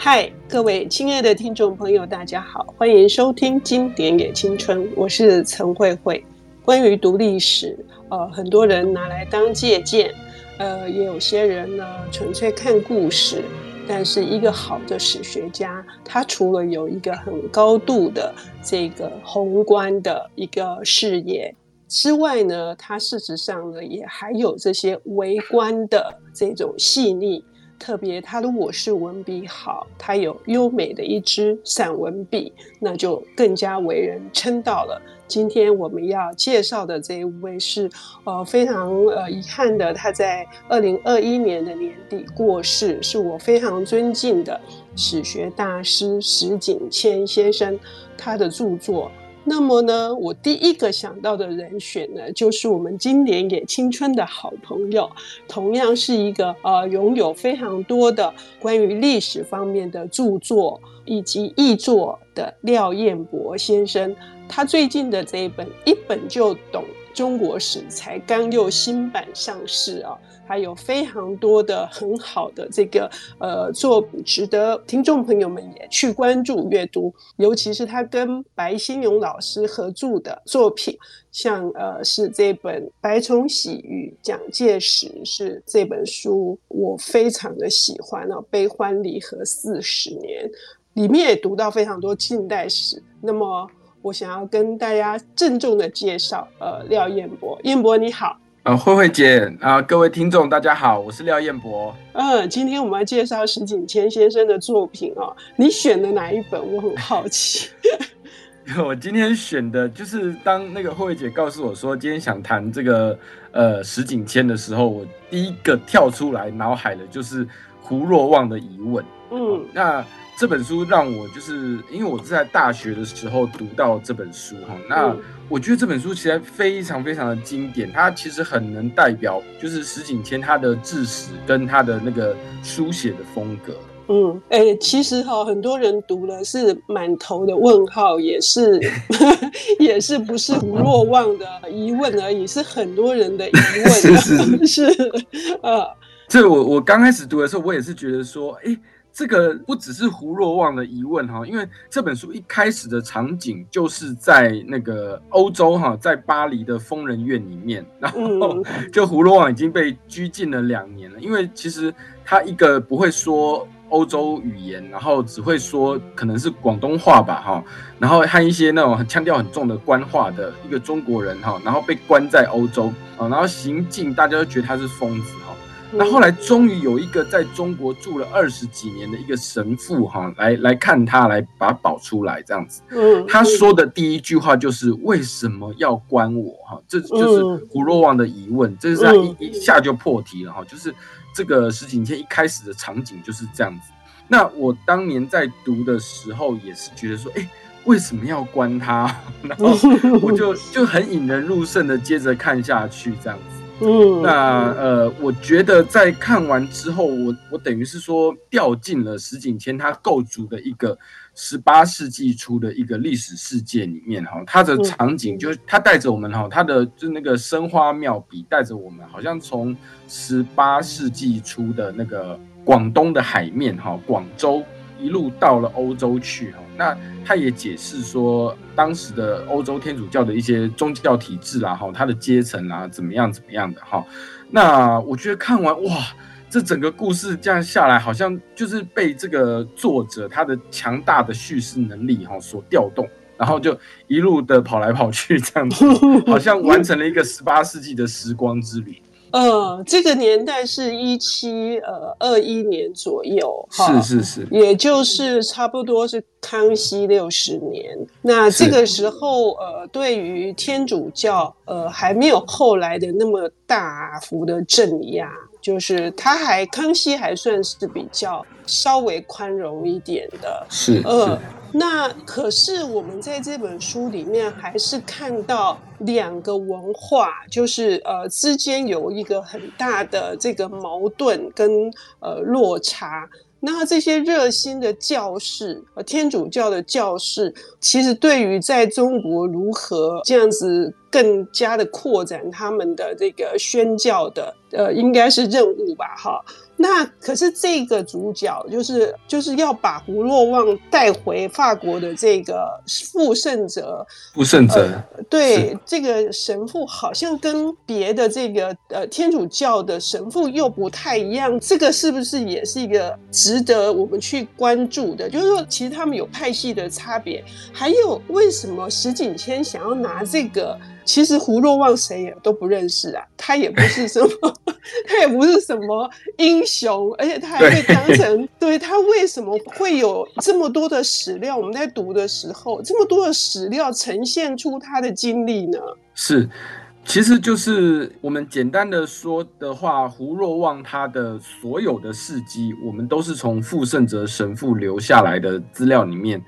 嗨，各位亲爱的听众朋友，大家好，欢迎收听《经典也青春》，我是陈慧慧。关于读历史，呃，很多人拿来当借鉴，呃，也有些人呢纯粹看故事。但是一个好的史学家，他除了有一个很高度的这个宏观的一个视野之外呢，他事实上呢也还有这些微观的这种细腻。特别，他如果是文笔好，他有优美的一支散文笔，那就更加为人称道了。今天我们要介绍的这一位是，呃，非常呃遗憾的，他在二零二一年的年底过世，是我非常尊敬的史学大师石景谦先生，他的著作。那么呢，我第一个想到的人选呢，就是我们《今年也青春》的好朋友，同样是一个呃拥有非常多的关于历史方面的著作以及译作的廖彦博先生。他最近的这一本《一本就懂中国史》才刚又新版上市啊。还有非常多的很好的这个呃作品，值得听众朋友们也去关注阅读。尤其是他跟白先勇老师合著的作品，像呃是这本《白崇禧与蒋介石》是这本书，我非常的喜欢哦。悲欢离合四十年，里面也读到非常多近代史。那么我想要跟大家郑重的介绍呃廖彦博，彦博你好。呃，慧慧姐啊、呃，各位听众，大家好，我是廖彦博。嗯，今天我们要介绍石景谦先生的作品哦。你选的哪一本？我很好奇。我今天选的就是当那个慧慧姐告诉我说今天想谈这个呃石景谦的时候，我第一个跳出来脑海的就是胡若望的疑问。嗯，那。这本书让我就是因为我是在大学的时候读到这本书哈，那我觉得这本书其实非常非常的经典，它其实很能代表就是石景谦他的治史跟他的那个书写的风格。嗯，哎、欸，其实哈，很多人读了是满头的问号，也是 也是不是吴若望的疑问而已，是很多人的疑问。是是 是，呃，这我我刚开始读的时候，我也是觉得说，哎、欸。这个不只是胡若望的疑问哈，因为这本书一开始的场景就是在那个欧洲哈，在巴黎的疯人院里面，然后 就胡若望已经被拘禁了两年了，因为其实他一个不会说欧洲语言，然后只会说可能是广东话吧哈，然后和一些那种腔调很重的官话的一个中国人哈，然后被关在欧洲啊，然后行径大家都觉得他是疯子。那后来终于有一个在中国住了二十几年的一个神父哈，来来看他，来把他保出来这样子。嗯，他说的第一句话就是为什么要关我哈？这就是胡若望的疑问，这是他一一下就破题了哈。就是这个石景谦一开始的场景就是这样子。那我当年在读的时候也是觉得说，哎，为什么要关他？然后我就就很引人入胜的接着看下去这样子。嗯，那呃，我觉得在看完之后，我我等于是说掉进了石景谦他构筑的一个十八世纪初的一个历史世界里面哈，他的场景就是他带着我们哈，他的就那个生花妙笔带着我们，好像从十八世纪初的那个广东的海面哈，广州。一路到了欧洲去哈，那他也解释说，当时的欧洲天主教的一些宗教体制啦，哈，他的阶层啊，怎么样怎么样的哈。那我觉得看完哇，这整个故事这样下来，好像就是被这个作者他的强大的叙事能力哈所调动，然后就一路的跑来跑去这样子，好像完成了一个十八世纪的时光之旅。呃，这个年代是一七呃二一年左右，哈。是是是，也就是差不多是康熙六十年。那这个时候，呃，对于天主教，呃，还没有后来的那么大幅的镇压，就是他还康熙还算是比较稍微宽容一点的，是呃。那可是我们在这本书里面还是看到两个文化，就是呃之间有一个很大的这个矛盾跟呃落差。那这些热心的教士，呃天主教的教士，其实对于在中国如何这样子更加的扩展他们的这个宣教的呃，应该是任务吧，哈。那可是这个主角就是就是要把胡若望带回法国的这个傅圣哲，傅圣哲，呃、对这个神父好像跟别的这个呃天主教的神父又不太一样，这个是不是也是一个值得我们去关注的？就是说，其实他们有派系的差别，还有为什么石景谦想要拿这个？其实胡若望谁也都不认识啊，他也不是什么，他也不是什么英雄，而且他还被当成 对，对他为什么会有这么多的史料？我们在读的时候，这么多的史料呈现出他的经历呢？是，其实就是我们简单的说的话，胡若望他的所有的事迹，我们都是从傅盛哲神父留下来的资料里面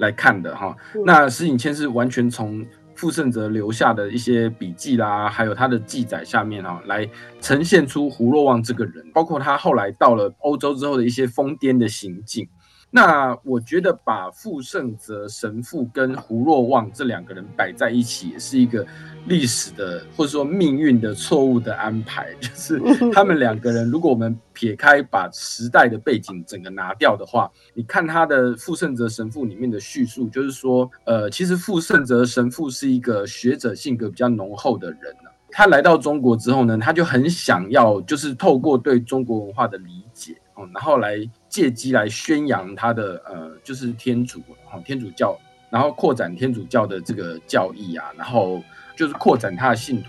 来看的哈。嗯、那石景谦是完全从。傅盛泽留下的一些笔记啦，还有他的记载下面啊，来呈现出胡若望这个人，包括他后来到了欧洲之后的一些疯癫的行径。那我觉得把傅盛哲神父跟胡若望这两个人摆在一起，也是一个历史的或者说命运的错误的安排。就是他们两个人，如果我们撇开把时代的背景整个拿掉的话，你看他的傅盛哲神父里面的叙述，就是说，呃，其实傅盛哲神父是一个学者性格比较浓厚的人呢。他来到中国之后呢，他就很想要，就是透过对中国文化的理解。然后来借机来宣扬他的呃，就是天主天主教，然后扩展天主教的这个教义啊，然后就是扩展他的信徒。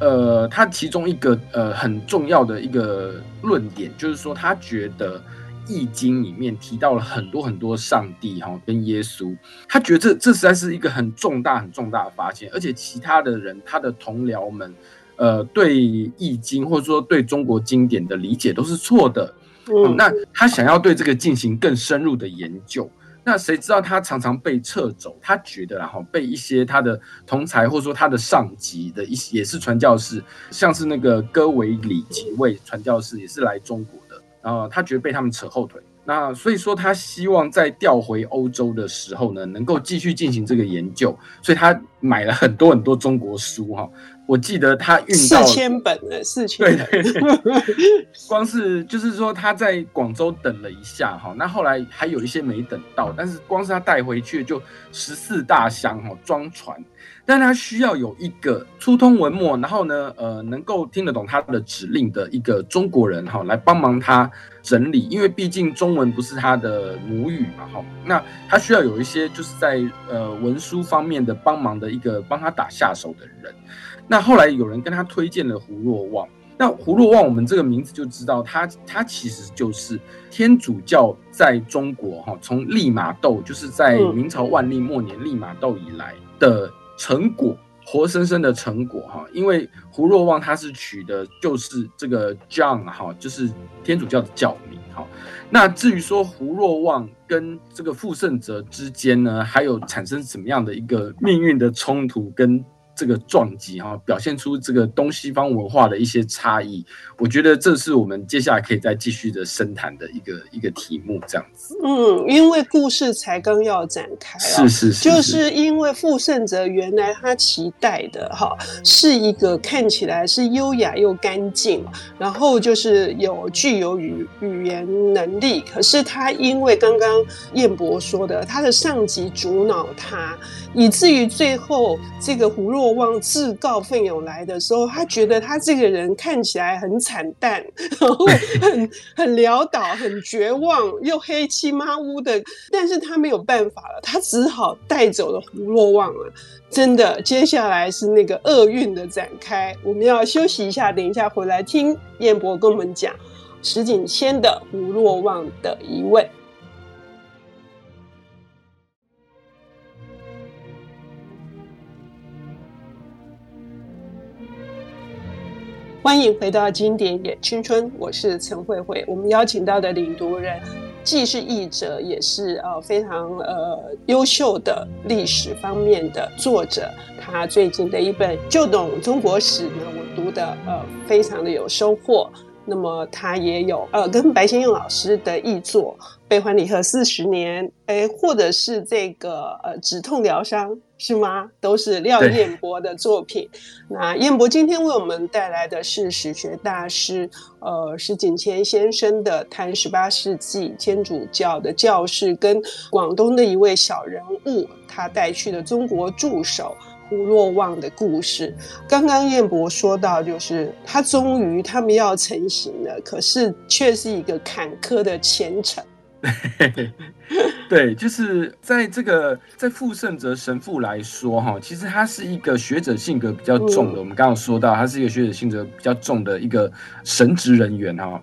呃，他其中一个呃很重要的一个论点，就是说他觉得《易经》里面提到了很多很多上帝哈跟耶稣，他觉得这这实在是一个很重大很重大的发现，而且其他的人他的同僚们呃对《易经》或者说对中国经典的理解都是错的。嗯，那他想要对这个进行更深入的研究，那谁知道他常常被撤走，他觉得然后被一些他的同才或者说他的上级的一些也是传教士，像是那个戈维里几位传教士也是来中国的，然后他觉得被他们扯后腿，那所以说他希望在调回欧洲的时候呢，能够继续进行这个研究，所以他买了很多很多中国书哈。我记得他运到四千本了，四千本。对对对，光是就是说他在广州等了一下哈，那后来还有一些没等到，但是光是他带回去就十四大箱哈装船，但他需要有一个初通文墨，然后呢呃能够听得懂他的指令的一个中国人哈来帮忙他整理，因为毕竟中文不是他的母语嘛哈，那他需要有一些就是在呃文书方面的帮忙的一个帮他打下手的人。那后来有人跟他推荐了胡若望，那胡若望我们这个名字就知道他，他其实就是天主教在中国哈，从利玛窦就是在明朝万历末年利玛窦以来的成果，活生生的成果哈。因为胡若望他是取的就是这个 John 哈，就是天主教的教名哈。那至于说胡若望跟这个傅圣哲之间呢，还有产生什么样的一个命运的冲突跟？这个撞击哈，表现出这个东西方文化的一些差异，我觉得这是我们接下来可以再继续的深谈的一个一个题目，这样子。嗯，因为故事才刚要展开，是是是，就是因为傅盛哲原来他期待的哈，是一个看起来是优雅又干净，然后就是有具有语语言能力，可是他因为刚刚彦博说的，他的上级阻挠他，以至于最后这个胡若。望自告奋勇来的时候，他觉得他这个人看起来很惨淡，然后很 很潦倒，很绝望，又黑漆麻乌的。但是他没有办法了，他只好带走了胡若望了。真的，接下来是那个厄运的展开。我们要休息一下，等一下回来听彦博跟我们讲石景谦的《胡若望的疑问》。欢迎回到经典也青春，我是陈慧慧。我们邀请到的领读人，既是译者，也是呃非常呃优秀的历史方面的作者。他最近的一本《就懂中国史》呢，我读的呃非常的有收获。那么他也有呃跟白先勇老师的译作《悲欢离合四十年》，哎，或者是这个呃止痛疗伤是吗？都是廖彦博的作品。那彦博今天为我们带来的是史学大师呃石景谦先生的《谈十八世纪天主教的教士跟广东的一位小人物，他带去的中国助手。胡若望的故事，刚刚彦博说到，就是他终于他们要成型了，可是却是一个坎坷的前程。对，就是在这个在傅圣哲神父来说，哈，其实他是一个学者性格比较重的。嗯、我们刚刚说到，他是一个学者性格比较重的一个神职人员，哈。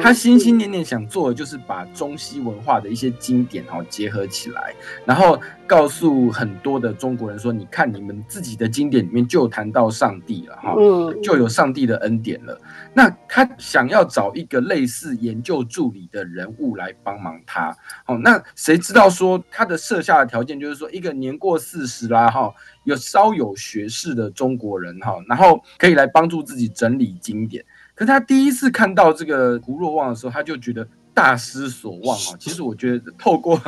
他心心念念想做的就是把中西文化的一些经典，哈，结合起来，然后告诉很多的中国人说：“你看，你们自己的经典里面就谈到上帝了，哈，就有上帝的恩典了。”那他想要找一个类似研究助理的人物来帮忙他，好，那谁知道说他的设下的条件就是说一个年过四十啦，哈，有稍有学识的中国人，哈，然后可以来帮助自己整理经典。可是他第一次看到这个胡若望的时候，他就觉得大失所望啊。其实我觉得透过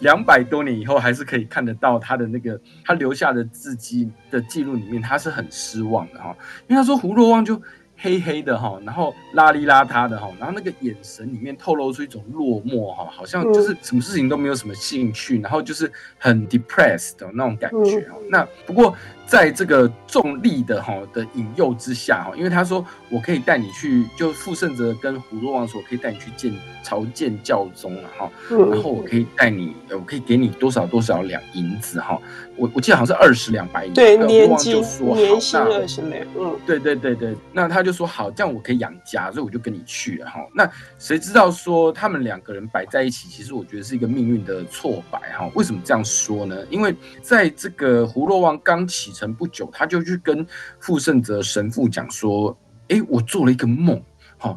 两百多年以后，还是可以看得到他的那个他留下的字迹的记录里面，他是很失望的哈，因为他说胡若望就。黑黑的哈，然后邋里邋遢的哈，然后那个眼神里面透露出一种落寞哈，好像就是什么事情都没有什么兴趣，然后就是很 depressed 的那种感觉哦。那不过。在这个重力的哈的引诱之下哈，因为他说我可以带你去，就傅圣哲跟胡若望说，我可以带你去见朝见教宗了哈，然后我可以带你，我可以给你多少多少两银子哈，我我记得好像是二十两白银，对，年金年薪二十两，嗯，对对对对，那他就说好，这样我可以养家，所以我就跟你去了哈。那谁知道说他们两个人摆在一起，其实我觉得是一个命运的挫败哈。为什么这样说呢？因为在这个胡若望刚起。成不久，他就去跟傅圣泽神父讲说：“哎，我做了一个梦。”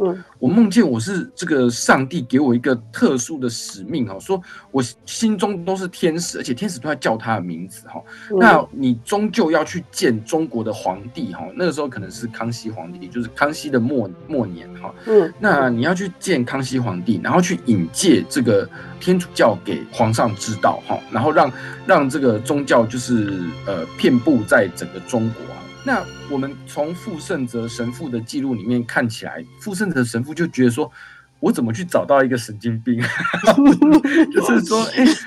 嗯、我梦见我是这个上帝给我一个特殊的使命哈，说我心中都是天使，而且天使都在叫他的名字哈。嗯、那你终究要去见中国的皇帝哈，那个时候可能是康熙皇帝，就是康熙的末末年哈。嗯，那你要去见康熙皇帝，然后去引介这个天主教给皇上知道哈，然后让让这个宗教就是呃遍布在整个中国。那我们从傅盛哲神父的记录里面看起来，傅盛哲神父就觉得说，我怎么去找到一个神经病？就是说，哎、欸，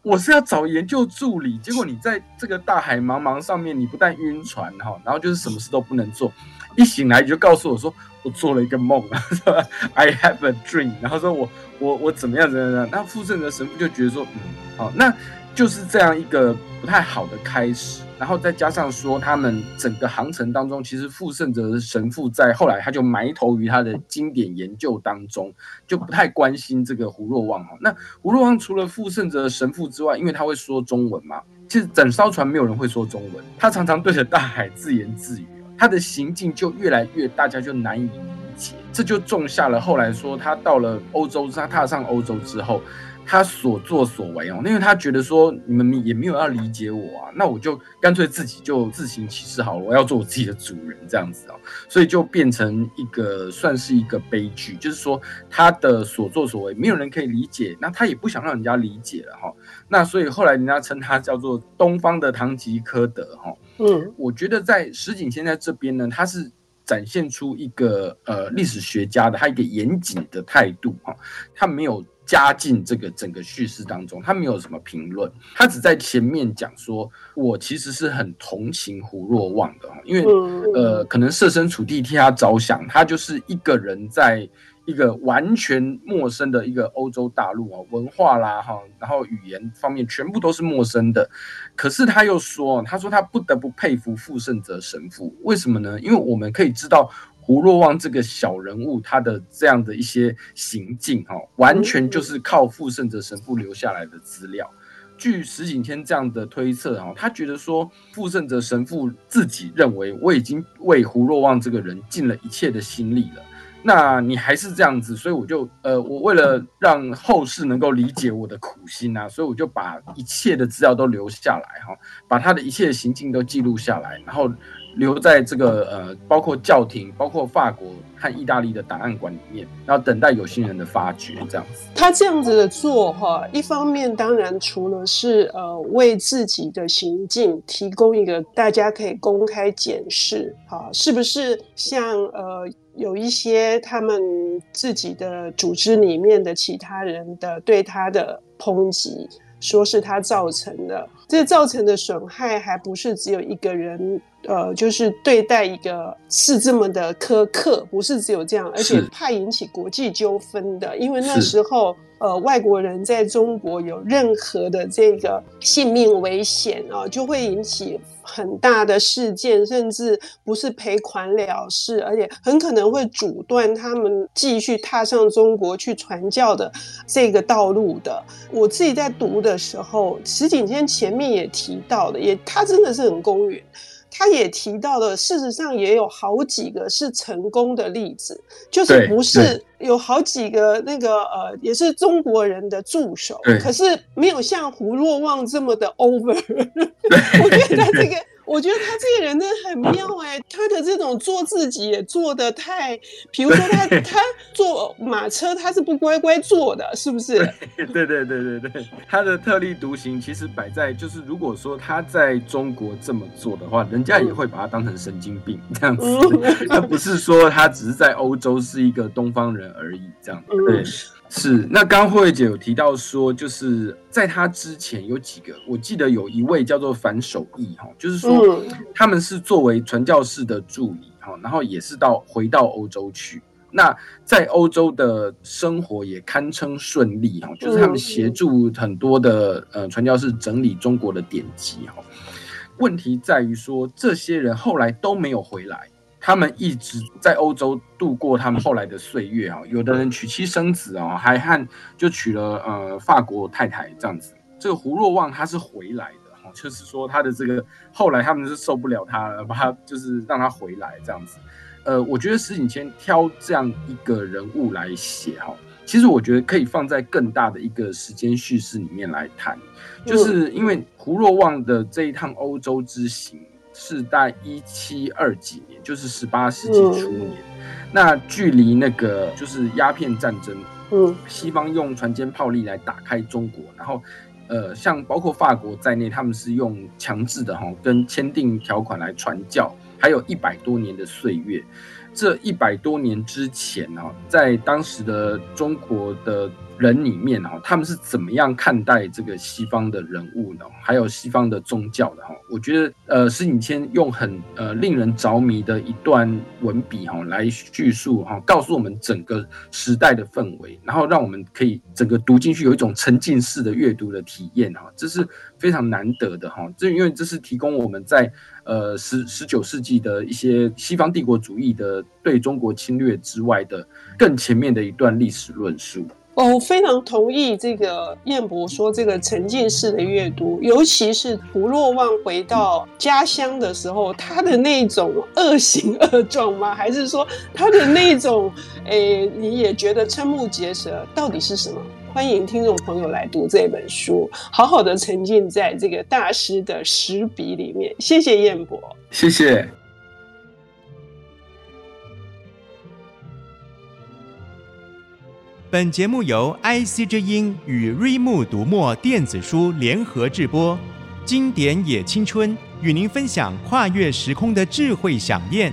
我是要找研究助理，结果你在这个大海茫茫上面，你不但晕船哈，然后就是什么事都不能做，一醒来你就告诉我说，我做了一个梦啊，是吧？I have a dream，然后说我我我怎么样怎么样？那傅盛哲神父就觉得说，嗯，好，那就是这样一个不太好的开始。然后再加上说，他们整个航程当中，其实傅盛哲神父在后来他就埋头于他的经典研究当中，就不太关心这个胡若望哈。那胡若望除了傅盛哲神父之外，因为他会说中文嘛，其实整艘船没有人会说中文，他常常对着大海自言自语，他的行径就越来越大家就难以理解，这就种下了后来说他到了欧洲，他踏上欧洲之后。他所作所为哦，因为他觉得说你们也没有要理解我啊，那我就干脆自己就自行其事好了，我要做我自己的主人这样子哦，所以就变成一个算是一个悲剧，就是说他的所作所为没有人可以理解，那他也不想让人家理解了哈，那所以后来人家称他叫做东方的唐吉诃德哈，嗯，我觉得在石景现在这边呢，他是展现出一个呃历史学家的他一个严谨的态度哈，他没有。加进这个整个叙事当中，他没有什么评论，他只在前面讲说，我其实是很同情胡若望的，因为呃，可能设身处地替他着想，他就是一个人在一个完全陌生的一个欧洲大陆啊，文化啦哈，然后语言方面全部都是陌生的，可是他又说，他说他不得不佩服傅圣哲神父，为什么呢？因为我们可以知道。胡若望这个小人物，他的这样的一些行径，哈，完全就是靠傅圣哲神父留下来的资料。据石景天这样的推测，哈，他觉得说傅圣哲神父自己认为，我已经为胡若望这个人尽了一切的心力了。那你还是这样子，所以我就呃，我为了让后世能够理解我的苦心啊，所以我就把一切的资料都留下来哈，把他的一切的行径都记录下来，然后留在这个呃，包括教廷、包括法国和意大利的档案馆里面，然后等待有心人的发掘，这样子。他这样子的做哈，一方面当然除了是呃为自己的行径提供一个大家可以公开检视，哈，是不是像呃有一些他们自己的组织里面的其他人的对他的抨击。说是他造成的，这造成的损害还不是只有一个人，呃，就是对待一个是这么的苛刻，不是只有这样，而且怕引起国际纠纷的，因为那时候。呃，外国人在中国有任何的这个性命危险啊，就会引起很大的事件，甚至不是赔款了事，而且很可能会阻断他们继续踏上中国去传教的这个道路的。我自己在读的时候，石景天前面也提到的，也他真的是很公允。他也提到了，事实上也有好几个是成功的例子，就是不是有好几个那个呃，也是中国人的助手，可是没有像胡若望这么的 over。我觉得这个。我觉得他这个人真的很妙 哎、欸，他的这种做自己也做的太，比如说他他坐马车他是不乖乖坐的，是不是？对对对对对对，他的特立独行其实摆在就是，如果说他在中国这么做的话，人家也会把他当成神经病这样子，他不是说他只是在欧洲是一个东方人而已这样子。对。是，那刚刚慧慧姐有提到说，就是在他之前有几个，我记得有一位叫做樊守义哈，就是说他们是作为传教士的助理哈，然后也是到回到欧洲去，那在欧洲的生活也堪称顺利哈，就是他们协助很多的呃传教士整理中国的典籍哈，问题在于说这些人后来都没有回来。他们一直在欧洲度过他们后来的岁月啊，有的人娶妻生子啊，还和就娶了呃法国太太这样子。这个胡若望他是回来的哈，就是说他的这个后来他们是受不了他了，把他就是让他回来这样子。呃，我觉得石景谦挑这样一个人物来写哈，其实我觉得可以放在更大的一个时间叙事里面来谈，就是因为胡若望的这一趟欧洲之行。是在一七二几年，就是十八世纪初年，那距离那个就是鸦片战争，嗯，西方用船坚炮利来打开中国，然后，呃，像包括法国在内，他们是用强制的哈，跟签订条款来传教，还有一百多年的岁月。这一百多年之前啊，在当时的中国的人里面哈，他们是怎么样看待这个西方的人物呢？还有西方的宗教的哈？我觉得呃，石景谦用很呃令人着迷的一段文笔哈来叙述哈，告诉我们整个时代的氛围，然后让我们可以整个读进去有一种沉浸式的阅读的体验哈，这是非常难得的哈。这因为这是提供我们在呃十十九世纪的一些西方帝国主义的对中国侵略之外的更前面的一段历史论述。我非常同意这个彦博说，这个沉浸式的阅读，尤其是胡若望回到家乡的时候，他的那种恶行恶状吗？还是说他的那种，诶，你也觉得瞠目结舌，到底是什么？欢迎听众朋友来读这本书，好好的沉浸在这个大师的诗笔里面。谢谢彦博，谢谢。本节目由 IC 之音与瑞木读墨电子书联合制播，经典也青春与您分享跨越时空的智慧饗宴。